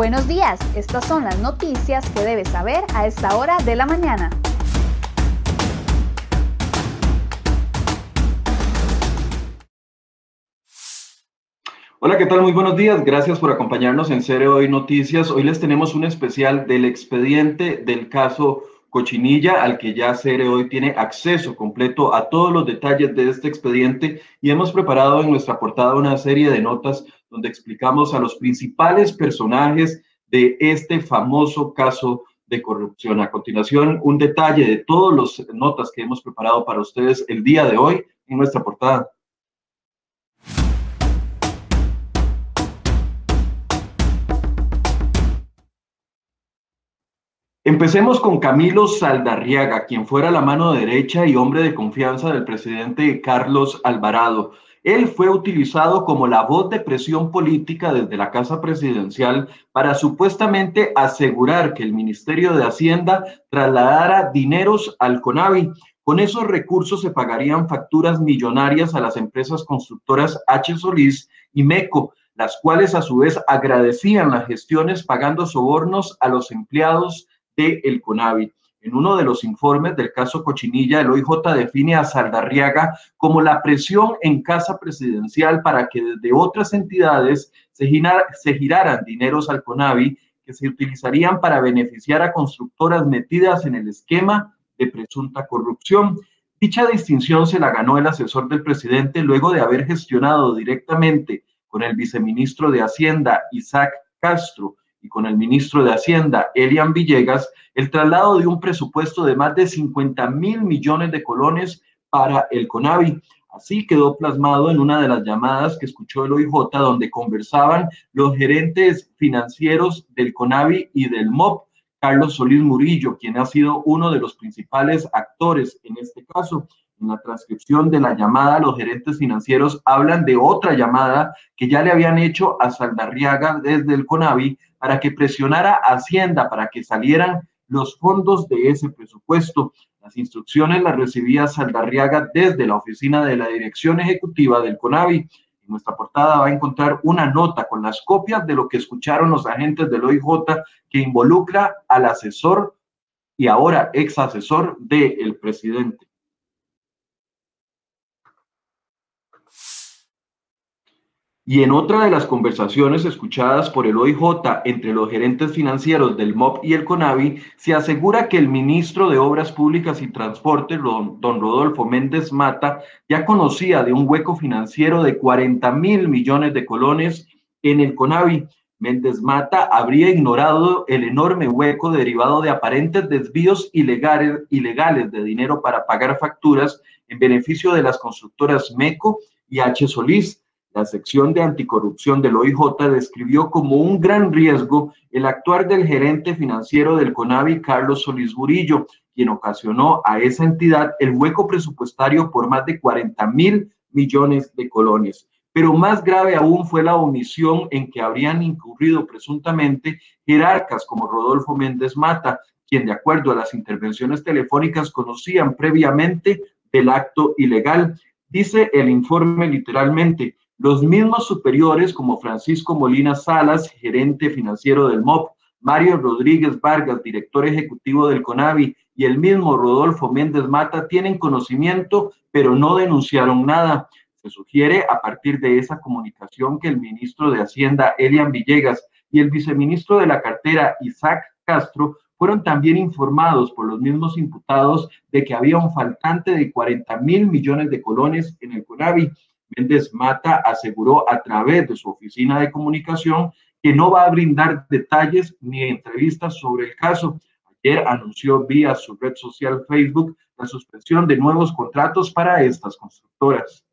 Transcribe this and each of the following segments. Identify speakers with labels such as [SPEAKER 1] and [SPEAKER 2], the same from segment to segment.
[SPEAKER 1] Buenos días, estas son las noticias que debes saber a esta hora de la mañana.
[SPEAKER 2] Hola, ¿qué tal? Muy buenos días. Gracias por acompañarnos en Cere Hoy Noticias. Hoy les tenemos un especial del expediente del caso Cochinilla, al que ya Cere hoy tiene acceso completo a todos los detalles de este expediente y hemos preparado en nuestra portada una serie de notas donde explicamos a los principales personajes de este famoso caso de corrupción. A continuación, un detalle de todas las notas que hemos preparado para ustedes el día de hoy en nuestra portada. Empecemos con Camilo Saldarriaga, quien fuera la mano derecha y hombre de confianza del presidente Carlos Alvarado. Él fue utilizado como la voz de presión política desde la Casa Presidencial para supuestamente asegurar que el Ministerio de Hacienda trasladara dineros al CONAVI. Con esos recursos se pagarían facturas millonarias a las empresas constructoras H. Solís y MECO, las cuales a su vez agradecían las gestiones pagando sobornos a los empleados el CONAVI. En uno de los informes del caso Cochinilla, el OIJ define a Saldarriaga como la presión en casa presidencial para que desde otras entidades se, se giraran dineros al CONAVI que se utilizarían para beneficiar a constructoras metidas en el esquema de presunta corrupción. Dicha distinción se la ganó el asesor del presidente luego de haber gestionado directamente con el viceministro de Hacienda, Isaac Castro, y con el ministro de Hacienda, Elian Villegas, el traslado de un presupuesto de más de 50 mil millones de colones para el CONAVI. Así quedó plasmado en una de las llamadas que escuchó el OIJ, donde conversaban los gerentes financieros del CONAVI y del MOP, Carlos Solís Murillo, quien ha sido uno de los principales actores en este caso. En la transcripción de la llamada, los gerentes financieros hablan de otra llamada que ya le habían hecho a Saldarriaga desde el CONAVI para que presionara a Hacienda para que salieran los fondos de ese presupuesto. Las instrucciones las recibía Saldarriaga desde la oficina de la Dirección Ejecutiva del CONAVI. En nuestra portada va a encontrar una nota con las copias de lo que escucharon los agentes del OIJ que involucra al asesor y ahora ex asesor del presidente. Y en otra de las conversaciones escuchadas por el OIJ entre los gerentes financieros del MOP y el CONAVI, se asegura que el ministro de Obras Públicas y Transporte, don Rodolfo Méndez Mata, ya conocía de un hueco financiero de 40 mil millones de colones en el CONAVI. Méndez Mata habría ignorado el enorme hueco derivado de aparentes desvíos ilegales, ilegales de dinero para pagar facturas en beneficio de las constructoras MECO y H. Solís la sección de anticorrupción del OIJ describió como un gran riesgo el actuar del gerente financiero del CONAVI, Carlos Solís Burillo, quien ocasionó a esa entidad el hueco presupuestario por más de 40 mil millones de colones. Pero más grave aún fue la omisión en que habrían incurrido presuntamente jerarcas como Rodolfo Méndez Mata, quien de acuerdo a las intervenciones telefónicas conocían previamente el acto ilegal. Dice el informe literalmente, los mismos superiores como Francisco Molina Salas, gerente financiero del MOP, Mario Rodríguez Vargas, director ejecutivo del CONAVI, y el mismo Rodolfo Méndez Mata tienen conocimiento, pero no denunciaron nada. Se sugiere a partir de esa comunicación que el ministro de Hacienda, Elian Villegas, y el viceministro de la cartera, Isaac Castro, fueron también informados por los mismos imputados de que había un faltante de 40 mil millones de colones en el CONAVI Méndez Mata aseguró a través de su oficina de comunicación que no va a brindar detalles ni entrevistas sobre el caso. Ayer anunció vía su red social Facebook la suspensión de nuevos contratos para estas constructoras.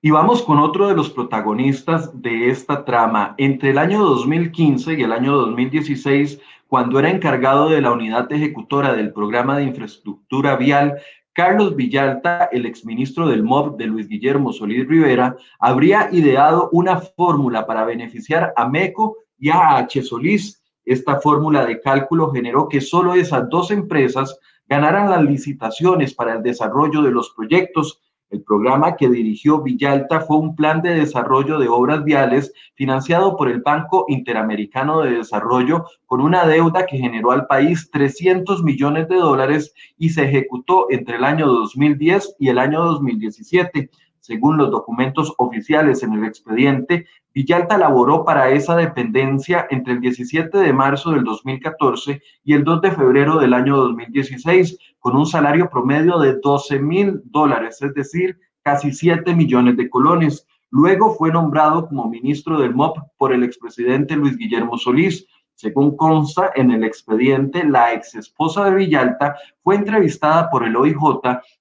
[SPEAKER 2] Y vamos con otro de los protagonistas de esta trama. Entre el año 2015 y el año 2016, cuando era encargado de la unidad ejecutora del programa de infraestructura vial, Carlos Villalta, el exministro del MOB de Luis Guillermo Solís Rivera, habría ideado una fórmula para beneficiar a MECO y a H. Solís. Esta fórmula de cálculo generó que solo esas dos empresas ganaran las licitaciones para el desarrollo de los proyectos el programa que dirigió Villalta fue un plan de desarrollo de obras viales financiado por el Banco Interamericano de Desarrollo con una deuda que generó al país 300 millones de dólares y se ejecutó entre el año 2010 y el año 2017. Según los documentos oficiales en el expediente, Villalta laboró para esa dependencia entre el 17 de marzo del 2014 y el 2 de febrero del año 2016, con un salario promedio de 12 mil dólares, es decir, casi 7 millones de colones. Luego fue nombrado como ministro del MOP por el expresidente Luis Guillermo Solís. Según consta en el expediente, la ex esposa de Villalta fue entrevistada por el OIJ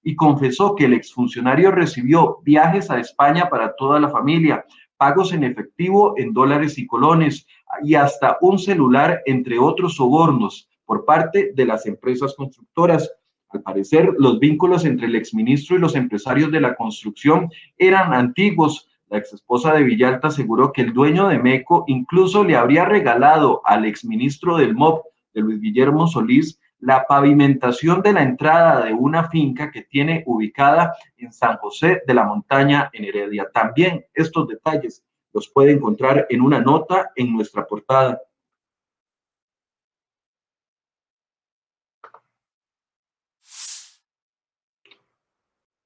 [SPEAKER 2] y confesó que el exfuncionario recibió viajes a España para toda la familia, pagos en efectivo en dólares y colones y hasta un celular, entre otros sobornos, por parte de las empresas constructoras. Al parecer, los vínculos entre el exministro y los empresarios de la construcción eran antiguos, la ex esposa de Villalta aseguró que el dueño de MECO incluso le habría regalado al exministro del MOB, de Luis Guillermo Solís, la pavimentación de la entrada de una finca que tiene ubicada en San José de la Montaña, en Heredia. También estos detalles los puede encontrar en una nota en nuestra portada.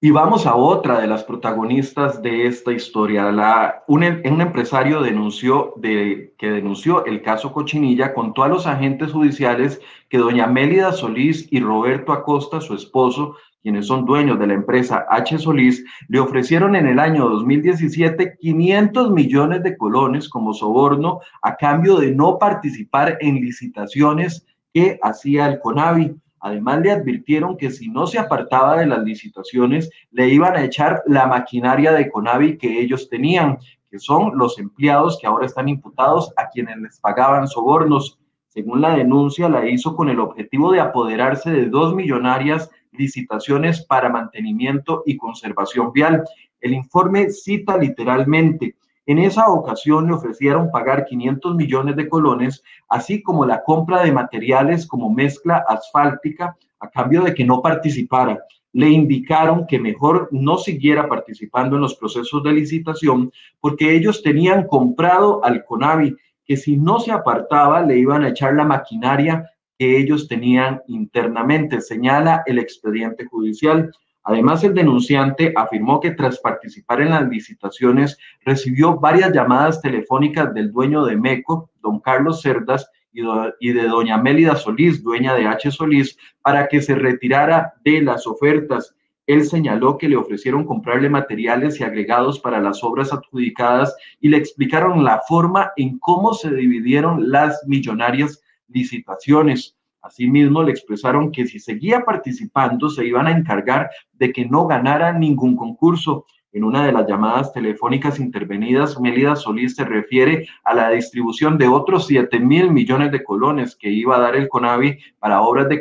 [SPEAKER 2] Y vamos a otra de las protagonistas de esta historia. Un empresario denunció de, que denunció el caso Cochinilla contó a los agentes judiciales que doña Mélida Solís y Roberto Acosta, su esposo, quienes son dueños de la empresa H. Solís, le ofrecieron en el año 2017 500 millones de colones como soborno a cambio de no participar en licitaciones que hacía el CONAVI. Además, le advirtieron que si no se apartaba de las licitaciones, le iban a echar la maquinaria de Conavi que ellos tenían, que son los empleados que ahora están imputados a quienes les pagaban sobornos. Según la denuncia, la hizo con el objetivo de apoderarse de dos millonarias licitaciones para mantenimiento y conservación vial. El informe cita literalmente, en esa ocasión le ofrecieron pagar 500 millones de colones, así como la compra de materiales como mezcla asfáltica a cambio de que no participara. Le indicaron que mejor no siguiera participando en los procesos de licitación porque ellos tenían comprado al CONAVI, que si no se apartaba le iban a echar la maquinaria que ellos tenían internamente, señala el expediente judicial. Además, el denunciante afirmó que tras participar en las licitaciones recibió varias llamadas telefónicas del dueño de MECO, don Carlos Cerdas, y de doña Mélida Solís, dueña de H. Solís, para que se retirara de las ofertas. Él señaló que le ofrecieron comprarle materiales y agregados para las obras adjudicadas y le explicaron la forma en cómo se dividieron las millonarias licitaciones. Asimismo, le expresaron que si seguía participando se iban a encargar de que no ganara ningún concurso. En una de las llamadas telefónicas intervenidas, Mélida Solís se refiere a la distribución de otros 7 mil millones de colones que iba a dar el CONAVI para obras de,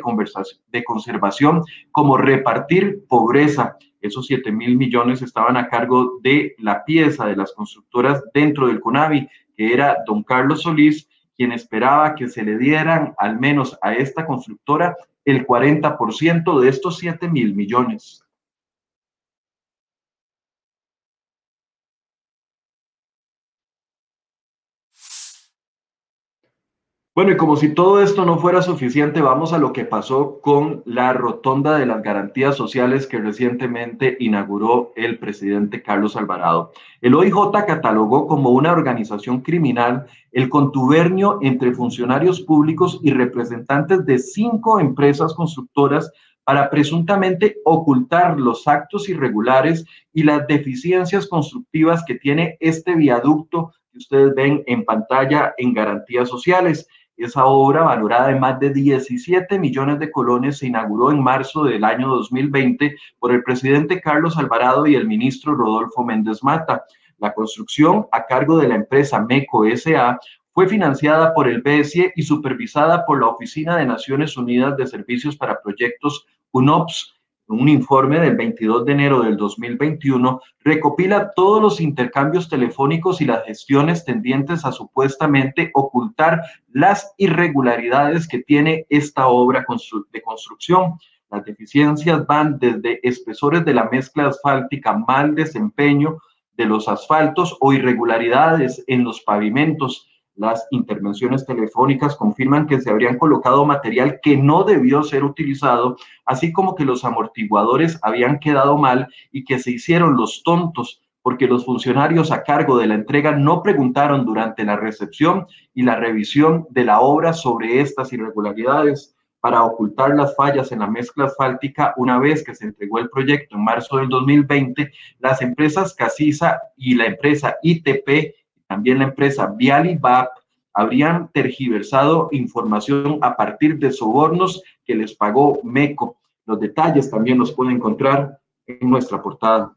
[SPEAKER 2] conservación, como repartir pobreza. Esos 7 mil millones estaban a cargo de la pieza de las constructoras dentro del CONAVI, que era don Carlos Solís, quien esperaba que se le dieran al menos a esta constructora el 40% de estos 7 mil millones. Bueno, y como si todo esto no fuera suficiente, vamos a lo que pasó con la rotonda de las garantías sociales que recientemente inauguró el presidente Carlos Alvarado. El OIJ catalogó como una organización criminal el contubernio entre funcionarios públicos y representantes de cinco empresas constructoras para presuntamente ocultar los actos irregulares y las deficiencias constructivas que tiene este viaducto que ustedes ven en pantalla en garantías sociales. Esa obra, valorada en más de 17 millones de colones, se inauguró en marzo del año 2020 por el presidente Carlos Alvarado y el ministro Rodolfo Méndez Mata. La construcción, a cargo de la empresa MECO SA, fue financiada por el BSE y supervisada por la Oficina de Naciones Unidas de Servicios para Proyectos UNOPS, un informe del 22 de enero del 2021 recopila todos los intercambios telefónicos y las gestiones tendientes a supuestamente ocultar las irregularidades que tiene esta obra de construcción. Las deficiencias van desde espesores de la mezcla asfáltica, mal desempeño de los asfaltos o irregularidades en los pavimentos. Las intervenciones telefónicas confirman que se habrían colocado material que no debió ser utilizado, así como que los amortiguadores habían quedado mal y que se hicieron los tontos porque los funcionarios a cargo de la entrega no preguntaron durante la recepción y la revisión de la obra sobre estas irregularidades. Para ocultar las fallas en la mezcla asfáltica una vez que se entregó el proyecto en marzo del 2020, las empresas Casisa y la empresa ITP, también la empresa Vialibap, habrían tergiversado información a partir de sobornos que les pagó MECO. Los detalles también los pueden encontrar en nuestra portada.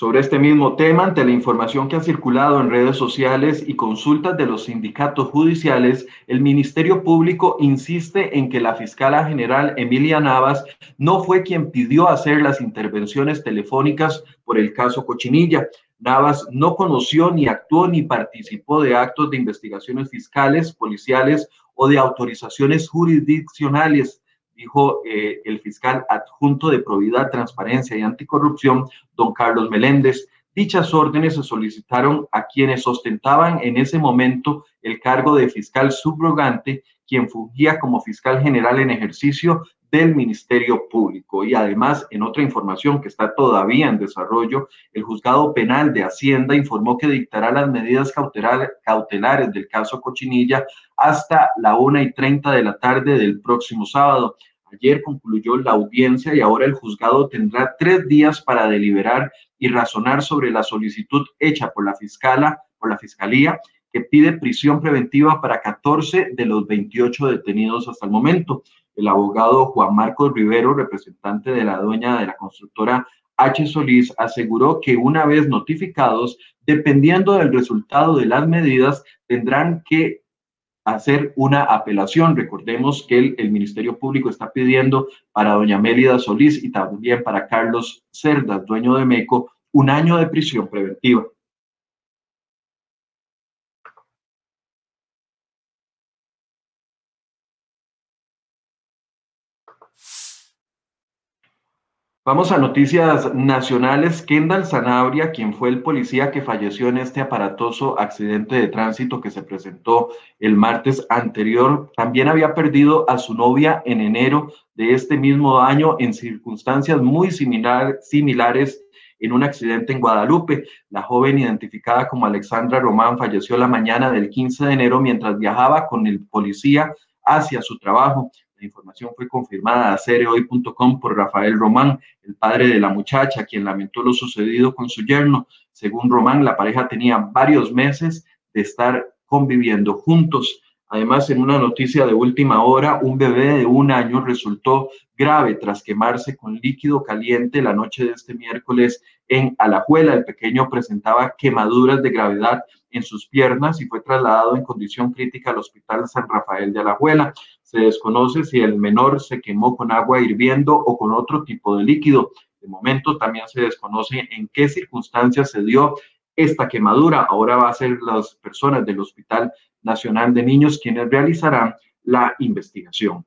[SPEAKER 2] Sobre este mismo tema, ante la información que ha circulado en redes sociales y consultas de los sindicatos judiciales, el Ministerio Público insiste en que la fiscala general Emilia Navas no fue quien pidió hacer las intervenciones telefónicas por el caso Cochinilla. Navas no conoció ni actuó ni participó de actos de investigaciones fiscales, policiales o de autorizaciones jurisdiccionales dijo eh, el fiscal adjunto de Probidad, Transparencia y Anticorrupción, don Carlos Meléndez. Dichas órdenes se solicitaron a quienes ostentaban en ese momento el cargo de fiscal subrogante, quien fungía como fiscal general en ejercicio del Ministerio Público. Y además, en otra información que está todavía en desarrollo, el juzgado penal de Hacienda informó que dictará las medidas cautelares del caso Cochinilla hasta la una y treinta de la tarde del próximo sábado. Ayer concluyó la audiencia y ahora el juzgado tendrá tres días para deliberar y razonar sobre la solicitud hecha por la fiscala, por la fiscalía, que pide prisión preventiva para 14 de los 28 detenidos hasta el momento. El abogado Juan Marcos Rivero, representante de la dueña de la constructora H. Solís, aseguró que una vez notificados, dependiendo del resultado de las medidas, tendrán que hacer una apelación. Recordemos que el, Ministerio Público está pidiendo para doña Mélida Solís y también para Carlos Cerdas, dueño de MECO, un año de prisión preventiva. Vamos a noticias nacionales. Kendall Sanabria, quien fue el policía que falleció en este aparatoso accidente de tránsito que se presentó el martes anterior, también había perdido a su novia en enero de este mismo año en circunstancias muy similar, similares en un accidente en Guadalupe. La joven identificada como Alexandra Román falleció la mañana del 15 de enero mientras viajaba con el policía hacia su trabajo. La información fue confirmada a cereoy.com por Rafael Román, el padre de la muchacha, quien lamentó lo sucedido con su yerno. Según Román, la pareja tenía varios meses de estar conviviendo juntos. Además, en una noticia de última hora, un bebé de un año resultó grave tras quemarse con líquido caliente la noche de este miércoles en Alajuela. El pequeño presentaba quemaduras de gravedad en sus piernas y fue trasladado en condición crítica al Hospital San Rafael de Alajuela. Se desconoce si el menor se quemó con agua hirviendo o con otro tipo de líquido. De momento también se desconoce en qué circunstancias se dio esta quemadura. Ahora va a ser las personas del Hospital Nacional de Niños quienes realizarán la investigación.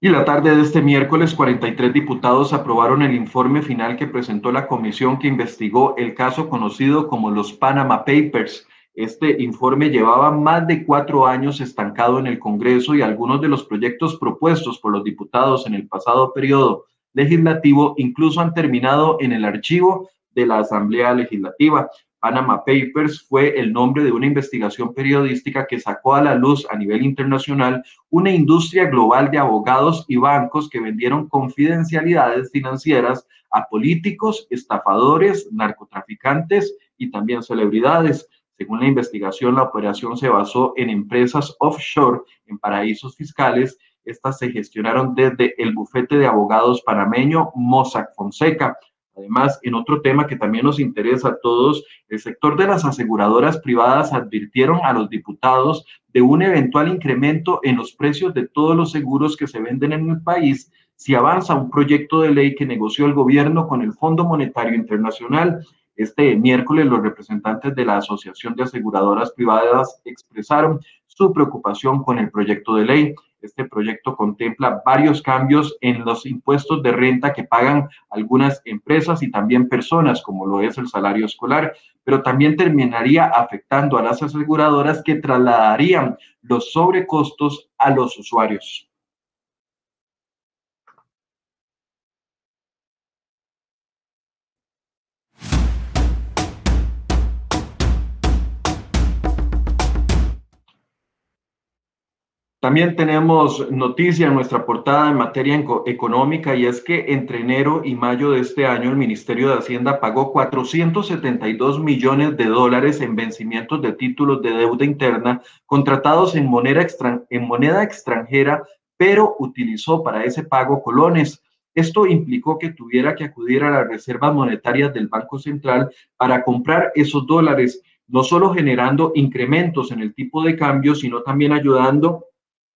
[SPEAKER 2] Y la tarde de este miércoles, 43 diputados aprobaron el informe final que presentó la comisión que investigó el caso conocido como los Panama Papers. Este informe llevaba más de cuatro años estancado en el Congreso y algunos de los proyectos propuestos por los diputados en el pasado periodo legislativo incluso han terminado en el archivo de la Asamblea Legislativa. Panama Papers fue el nombre de una investigación periodística que sacó a la luz a nivel internacional una industria global de abogados y bancos que vendieron confidencialidades financieras a políticos, estafadores, narcotraficantes y también celebridades. Según la investigación, la operación se basó en empresas offshore en paraísos fiscales. Estas se gestionaron desde el bufete de abogados panameño Mossack Fonseca Además, en otro tema que también nos interesa a todos, el sector de las aseguradoras privadas advirtieron a los diputados de un eventual incremento en los precios de todos los seguros que se venden en el país si avanza un proyecto de ley que negoció el gobierno con el Fondo Monetario Internacional. Este miércoles los representantes de la Asociación de Aseguradoras Privadas expresaron su preocupación con el proyecto de ley. Este proyecto contempla varios cambios en los impuestos de renta que pagan algunas empresas y también personas, como lo es el salario escolar, pero también terminaría afectando a las aseguradoras que trasladarían los sobrecostos a los usuarios. También tenemos noticia en nuestra portada en materia económica y es que entre enero y mayo de este año el Ministerio de Hacienda pagó 472 millones de dólares en vencimientos de títulos de deuda interna contratados en moneda, extranjera, pero utilizó para ese pago colones. Esto implicó que tuviera que acudir a las reservas monetarias del Banco Central para comprar esos dólares, no solo generando incrementos en el tipo de cambio, sino también ayudando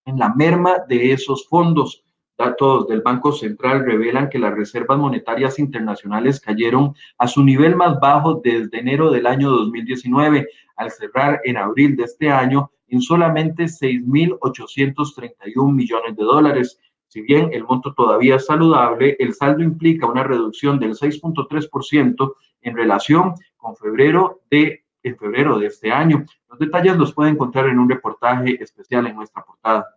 [SPEAKER 2] en la merma de esos fondos. Datos del Banco Central revelan que las reservas monetarias internacionales cayeron a su nivel más bajo desde enero del año 2019, al cerrar en abril de este año en solamente 6.831 millones de dólares. Si bien el monto todavía es saludable, el saldo implica una reducción del 6.3% en relación con febrero de en febrero de este año. Los detalles los puede encontrar en un reportaje especial en nuestra portada.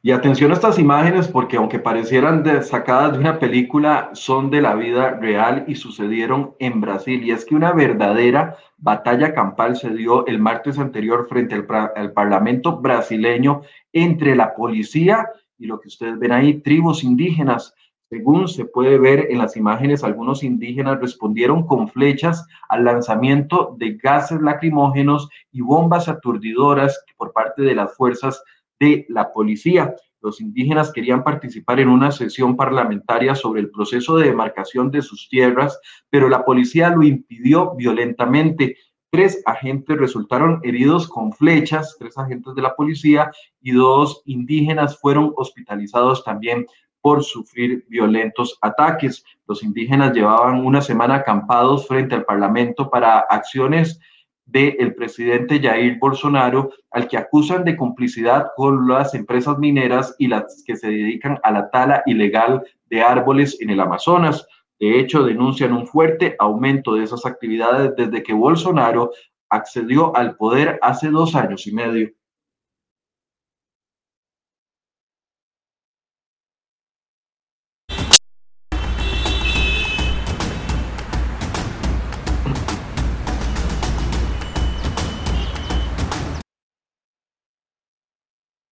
[SPEAKER 2] Y atención a estas imágenes porque aunque parecieran sacadas de una película, son de la vida real y sucedieron en Brasil. Y es que una verdadera batalla campal se dio el martes anterior frente al, al Parlamento brasileño entre la policía y lo que ustedes ven ahí, tribus indígenas. Según se puede ver en las imágenes, algunos indígenas respondieron con flechas al lanzamiento de gases lacrimógenos y bombas aturdidoras por parte de las fuerzas de la policía. Los indígenas querían participar en una sesión parlamentaria sobre el proceso de demarcación de sus tierras, pero la policía lo impidió violentamente. Tres agentes resultaron heridos con flechas, tres agentes de la policía y dos indígenas fueron hospitalizados también por sufrir violentos ataques. Los indígenas llevaban una semana acampados frente al Parlamento para acciones del presidente Jair Bolsonaro, al que acusan de complicidad con las empresas mineras y las que se dedican a la tala ilegal de árboles en el Amazonas. De hecho, denuncian un fuerte aumento de esas actividades desde que Bolsonaro accedió al poder hace dos años y medio.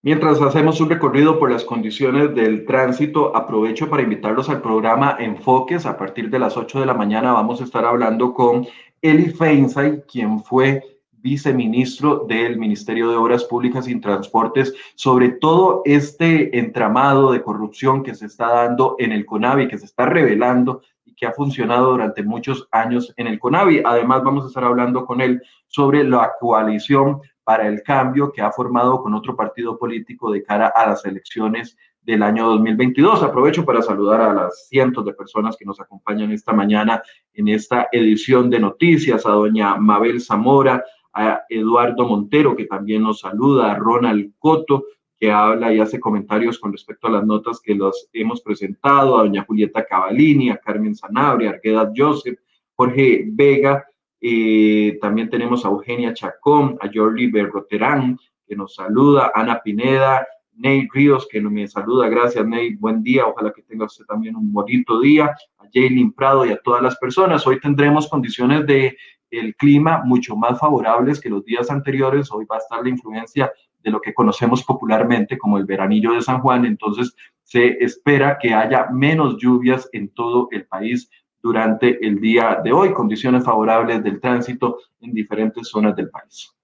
[SPEAKER 2] Mientras hacemos un recorrido por las condiciones del tránsito, aprovecho para invitarlos al programa Enfoques. A partir de las 8 de la mañana vamos a estar hablando con Eli Feinsay, quien fue viceministro del Ministerio de Obras Públicas y Transportes, sobre todo este entramado de corrupción que se está dando en el CONAVI, que se está revelando y que ha funcionado durante muchos años en el CONAVI. Además, vamos a estar hablando con él sobre la coalición para el cambio que ha formado con otro partido político de cara a las elecciones del año 2022. Aprovecho para saludar a las cientos de personas que nos acompañan esta mañana en esta edición de noticias, a doña Mabel Zamora, a Eduardo Montero, que también nos saluda, a Ronald Coto, que habla y hace comentarios con respecto a las notas que los hemos presentado, a doña Julieta Cavalini, a Carmen Sanabria, a Argueda Joseph, Jorge Vega, eh, también tenemos a Eugenia Chacón, a Jordi Berroterán, que nos saluda, Ana Pineda, Ney Ríos, que me saluda, gracias Ney, buen día, ojalá que tenga usted también un bonito día, a Jaylin Prado y a todas las personas. Hoy tendremos condiciones de el clima mucho más favorables que los días anteriores, hoy va a estar la influencia de lo que conocemos popularmente como el veranillo de San Juan, entonces se espera que haya menos lluvias en todo el país durante el día de hoy, condiciones favorables del tránsito en diferentes zonas del país.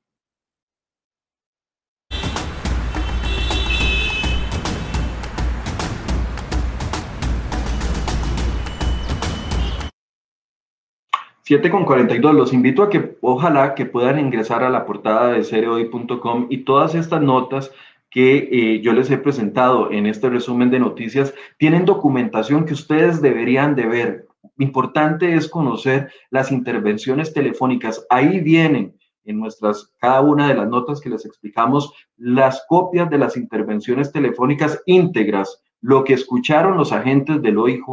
[SPEAKER 2] 7 con 42. Los invito a que ojalá que puedan ingresar a la portada de cereoy.com y todas estas notas que eh, yo les he presentado en este resumen de noticias tienen documentación que ustedes deberían de ver. Importante es conocer las intervenciones telefónicas. Ahí vienen en nuestras, cada una de las notas que les explicamos, las copias de las intervenciones telefónicas íntegras, lo que escucharon los agentes del OIJ,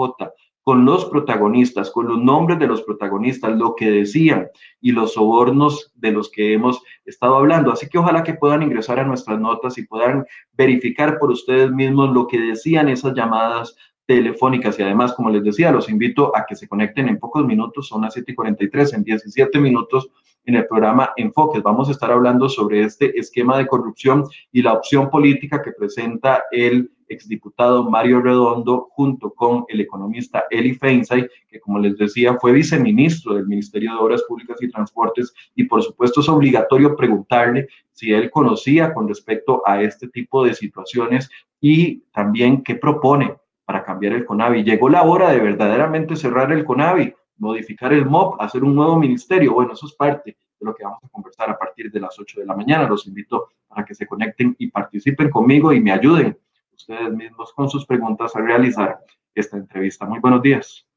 [SPEAKER 2] con los protagonistas, con los nombres de los protagonistas, lo que decían y los sobornos de los que hemos estado hablando. Así que ojalá que puedan ingresar a nuestras notas y puedan verificar por ustedes mismos lo que decían esas llamadas telefónicas. Y además, como les decía, los invito a que se conecten en pocos minutos, son las 7 y 43, en 17 minutos en el programa Enfoques. Vamos a estar hablando sobre este esquema de corrupción y la opción política que presenta el exdiputado Mario Redondo junto con el economista Eli Feinsay, que como les decía fue viceministro del Ministerio de Obras Públicas y Transportes. Y por supuesto es obligatorio preguntarle si él conocía con respecto a este tipo de situaciones y también qué propone para cambiar el CONAVI. Llegó la hora de verdaderamente cerrar el CONAVI, modificar el MOP, hacer un nuevo ministerio. Bueno, eso es parte de lo que vamos a conversar a partir de las 8 de la mañana. Los invito para que se conecten y participen conmigo y me ayuden ustedes mismos con sus preguntas a realizar esta entrevista. Muy buenos días.